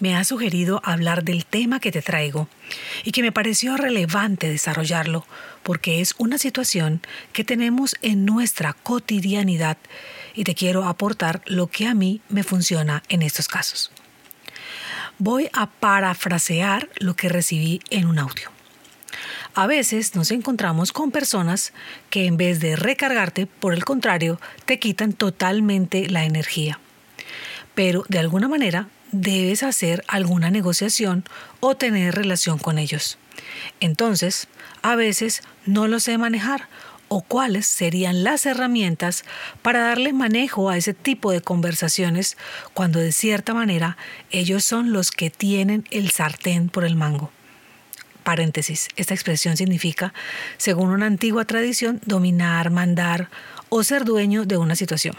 Me ha sugerido hablar del tema que te traigo y que me pareció relevante desarrollarlo porque es una situación que tenemos en nuestra cotidianidad y te quiero aportar lo que a mí me funciona en estos casos. Voy a parafrasear lo que recibí en un audio. A veces nos encontramos con personas que en vez de recargarte, por el contrario, te quitan totalmente la energía pero de alguna manera debes hacer alguna negociación o tener relación con ellos. Entonces, a veces no lo sé manejar o cuáles serían las herramientas para darle manejo a ese tipo de conversaciones cuando de cierta manera ellos son los que tienen el sartén por el mango. Paréntesis, esta expresión significa, según una antigua tradición, dominar, mandar o ser dueño de una situación.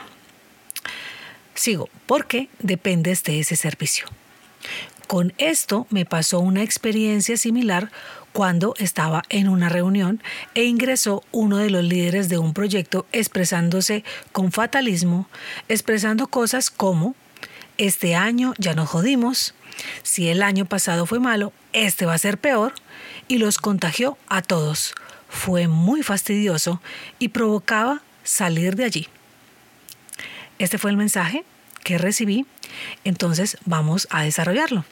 Sigo, porque dependes de ese servicio. Con esto me pasó una experiencia similar cuando estaba en una reunión e ingresó uno de los líderes de un proyecto expresándose con fatalismo, expresando cosas como, este año ya nos jodimos, si el año pasado fue malo, este va a ser peor, y los contagió a todos. Fue muy fastidioso y provocaba salir de allí. Este fue el mensaje que recibí, entonces vamos a desarrollarlo.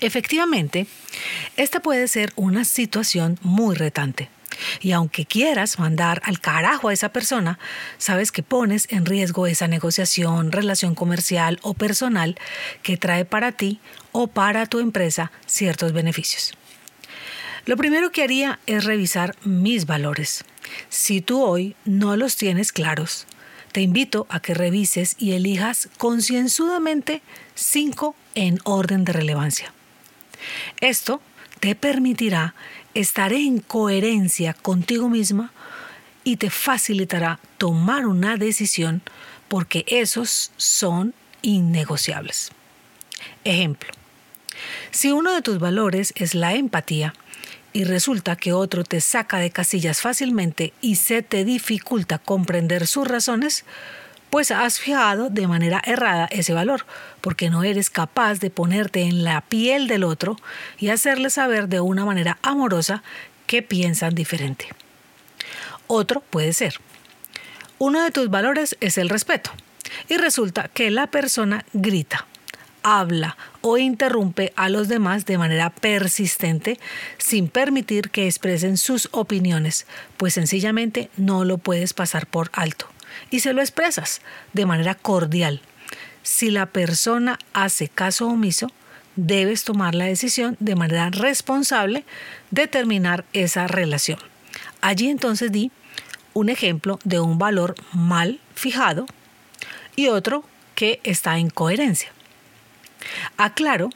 Efectivamente, esta puede ser una situación muy retante. Y aunque quieras mandar al carajo a esa persona, sabes que pones en riesgo esa negociación, relación comercial o personal que trae para ti o para tu empresa ciertos beneficios. Lo primero que haría es revisar mis valores. Si tú hoy no los tienes claros, te invito a que revises y elijas concienzudamente cinco en orden de relevancia. Esto te permitirá estar en coherencia contigo misma y te facilitará tomar una decisión porque esos son innegociables. Ejemplo, si uno de tus valores es la empatía, y resulta que otro te saca de casillas fácilmente y se te dificulta comprender sus razones, pues has fijado de manera errada ese valor, porque no eres capaz de ponerte en la piel del otro y hacerle saber de una manera amorosa que piensan diferente. Otro puede ser, uno de tus valores es el respeto, y resulta que la persona grita, habla o interrumpe a los demás de manera persistente sin permitir que expresen sus opiniones, pues sencillamente no lo puedes pasar por alto. Y se lo expresas de manera cordial. Si la persona hace caso omiso, debes tomar la decisión de manera responsable de terminar esa relación. Allí entonces di un ejemplo de un valor mal fijado y otro que está en coherencia. Aclaro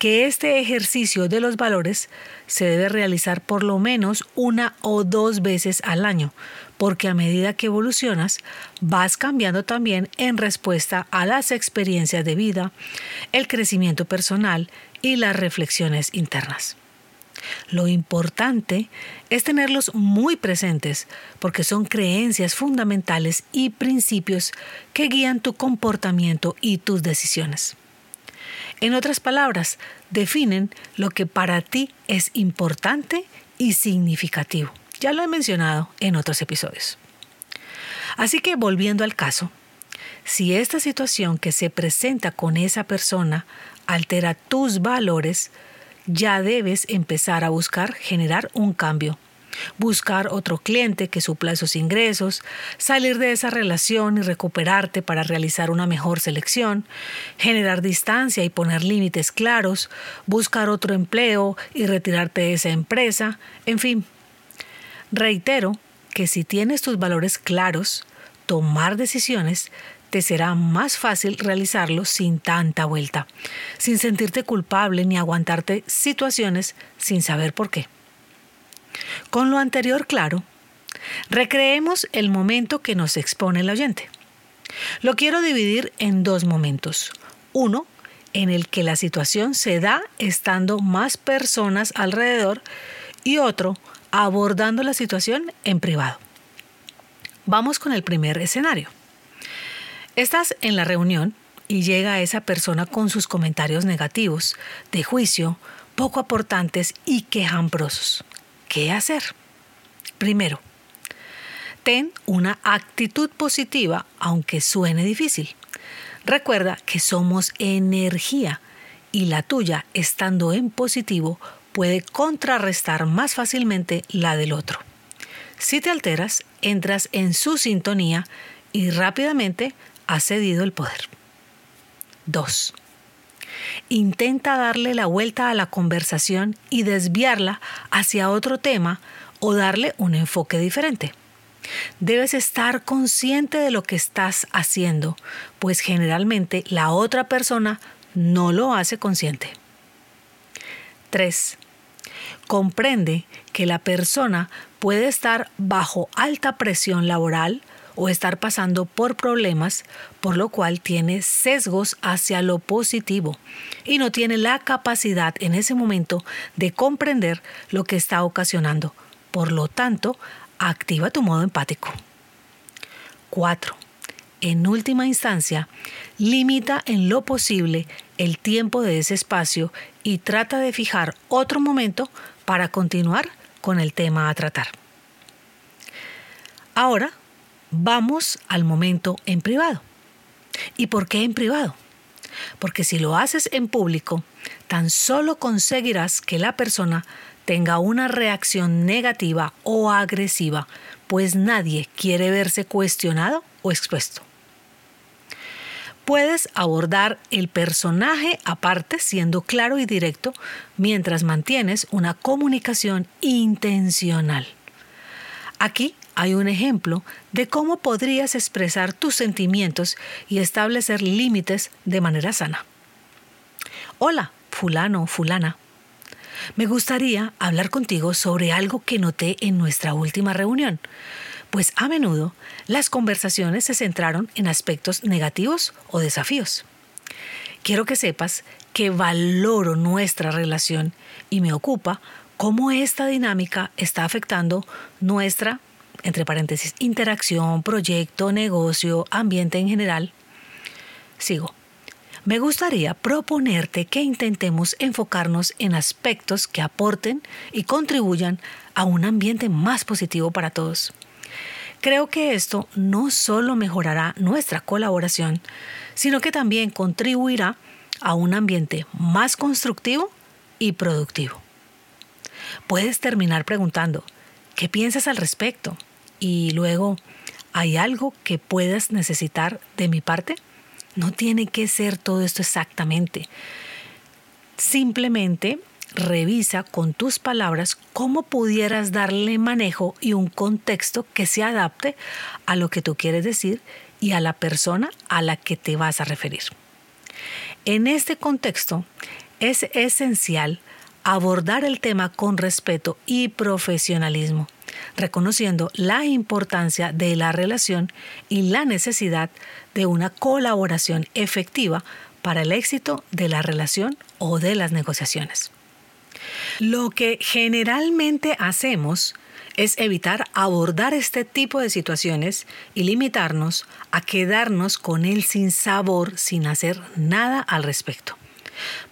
que este ejercicio de los valores se debe realizar por lo menos una o dos veces al año, porque a medida que evolucionas vas cambiando también en respuesta a las experiencias de vida, el crecimiento personal y las reflexiones internas. Lo importante es tenerlos muy presentes porque son creencias fundamentales y principios que guían tu comportamiento y tus decisiones. En otras palabras, definen lo que para ti es importante y significativo. Ya lo he mencionado en otros episodios. Así que volviendo al caso, si esta situación que se presenta con esa persona altera tus valores, ya debes empezar a buscar generar un cambio buscar otro cliente que supla esos ingresos, salir de esa relación y recuperarte para realizar una mejor selección, generar distancia y poner límites claros, buscar otro empleo y retirarte de esa empresa, en fin. Reitero que si tienes tus valores claros, tomar decisiones te será más fácil realizarlo sin tanta vuelta, sin sentirte culpable ni aguantarte situaciones sin saber por qué. Con lo anterior claro, recreemos el momento que nos expone el oyente. Lo quiero dividir en dos momentos. Uno, en el que la situación se da estando más personas alrededor y otro, abordando la situación en privado. Vamos con el primer escenario. Estás en la reunión y llega esa persona con sus comentarios negativos, de juicio, poco aportantes y quejambrosos. ¿Qué hacer? Primero, ten una actitud positiva aunque suene difícil. Recuerda que somos energía y la tuya, estando en positivo, puede contrarrestar más fácilmente la del otro. Si te alteras, entras en su sintonía y rápidamente has cedido el poder. 2. Intenta darle la vuelta a la conversación y desviarla hacia otro tema o darle un enfoque diferente. Debes estar consciente de lo que estás haciendo, pues generalmente la otra persona no lo hace consciente. 3. Comprende que la persona puede estar bajo alta presión laboral o estar pasando por problemas, por lo cual tiene sesgos hacia lo positivo y no tiene la capacidad en ese momento de comprender lo que está ocasionando. Por lo tanto, activa tu modo empático. 4. En última instancia, limita en lo posible el tiempo de ese espacio y trata de fijar otro momento para continuar con el tema a tratar. Ahora vamos al momento en privado. ¿Y por qué en privado? Porque si lo haces en público, tan solo conseguirás que la persona tenga una reacción negativa o agresiva, pues nadie quiere verse cuestionado o expuesto. Puedes abordar el personaje aparte siendo claro y directo mientras mantienes una comunicación intencional. Aquí hay un ejemplo de cómo podrías expresar tus sentimientos y establecer límites de manera sana. Hola, fulano o fulana. Me gustaría hablar contigo sobre algo que noté en nuestra última reunión, pues a menudo las conversaciones se centraron en aspectos negativos o desafíos. Quiero que sepas que valoro nuestra relación y me ocupa cómo esta dinámica está afectando nuestra, entre paréntesis, interacción, proyecto, negocio, ambiente en general. Sigo me gustaría proponerte que intentemos enfocarnos en aspectos que aporten y contribuyan a un ambiente más positivo para todos. Creo que esto no solo mejorará nuestra colaboración, sino que también contribuirá a un ambiente más constructivo y productivo. Puedes terminar preguntando, ¿qué piensas al respecto? Y luego, ¿hay algo que puedas necesitar de mi parte? No tiene que ser todo esto exactamente. Simplemente revisa con tus palabras cómo pudieras darle manejo y un contexto que se adapte a lo que tú quieres decir y a la persona a la que te vas a referir. En este contexto es esencial abordar el tema con respeto y profesionalismo reconociendo la importancia de la relación y la necesidad de una colaboración efectiva para el éxito de la relación o de las negociaciones. Lo que generalmente hacemos es evitar abordar este tipo de situaciones y limitarnos a quedarnos con él sin sabor, sin hacer nada al respecto.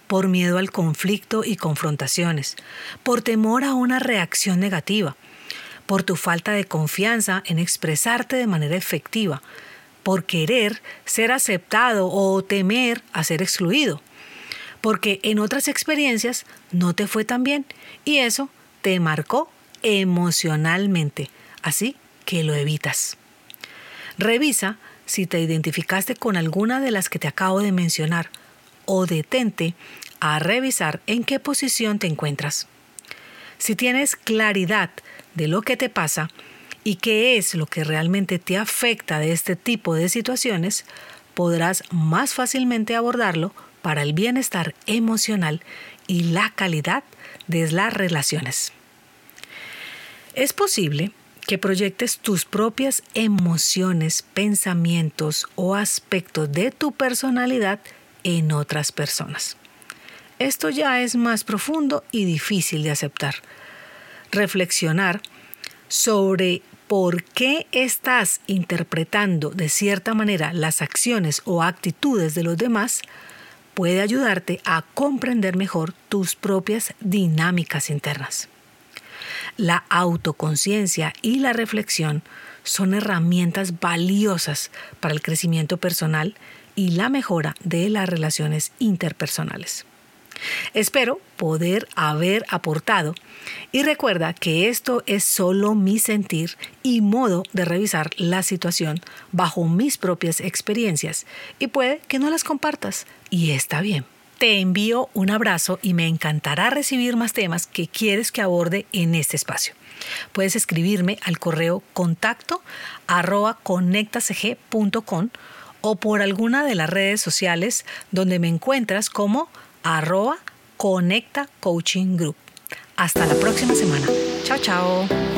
Por miedo al conflicto y confrontaciones, por temor a una reacción negativa, por tu falta de confianza en expresarte de manera efectiva, por querer ser aceptado o temer a ser excluido, porque en otras experiencias no te fue tan bien y eso te marcó emocionalmente, así que lo evitas. Revisa si te identificaste con alguna de las que te acabo de mencionar o detente a revisar en qué posición te encuentras. Si tienes claridad de lo que te pasa y qué es lo que realmente te afecta de este tipo de situaciones, podrás más fácilmente abordarlo para el bienestar emocional y la calidad de las relaciones. Es posible que proyectes tus propias emociones, pensamientos o aspectos de tu personalidad en otras personas. Esto ya es más profundo y difícil de aceptar. Reflexionar sobre por qué estás interpretando de cierta manera las acciones o actitudes de los demás puede ayudarte a comprender mejor tus propias dinámicas internas. La autoconciencia y la reflexión son herramientas valiosas para el crecimiento personal y la mejora de las relaciones interpersonales. Espero poder haber aportado y recuerda que esto es solo mi sentir y modo de revisar la situación bajo mis propias experiencias y puede que no las compartas y está bien. Te envío un abrazo y me encantará recibir más temas que quieres que aborde en este espacio. Puedes escribirme al correo contacto arroba o por alguna de las redes sociales donde me encuentras como arroba Conecta Coaching Group. Hasta la próxima semana. Chao, chao.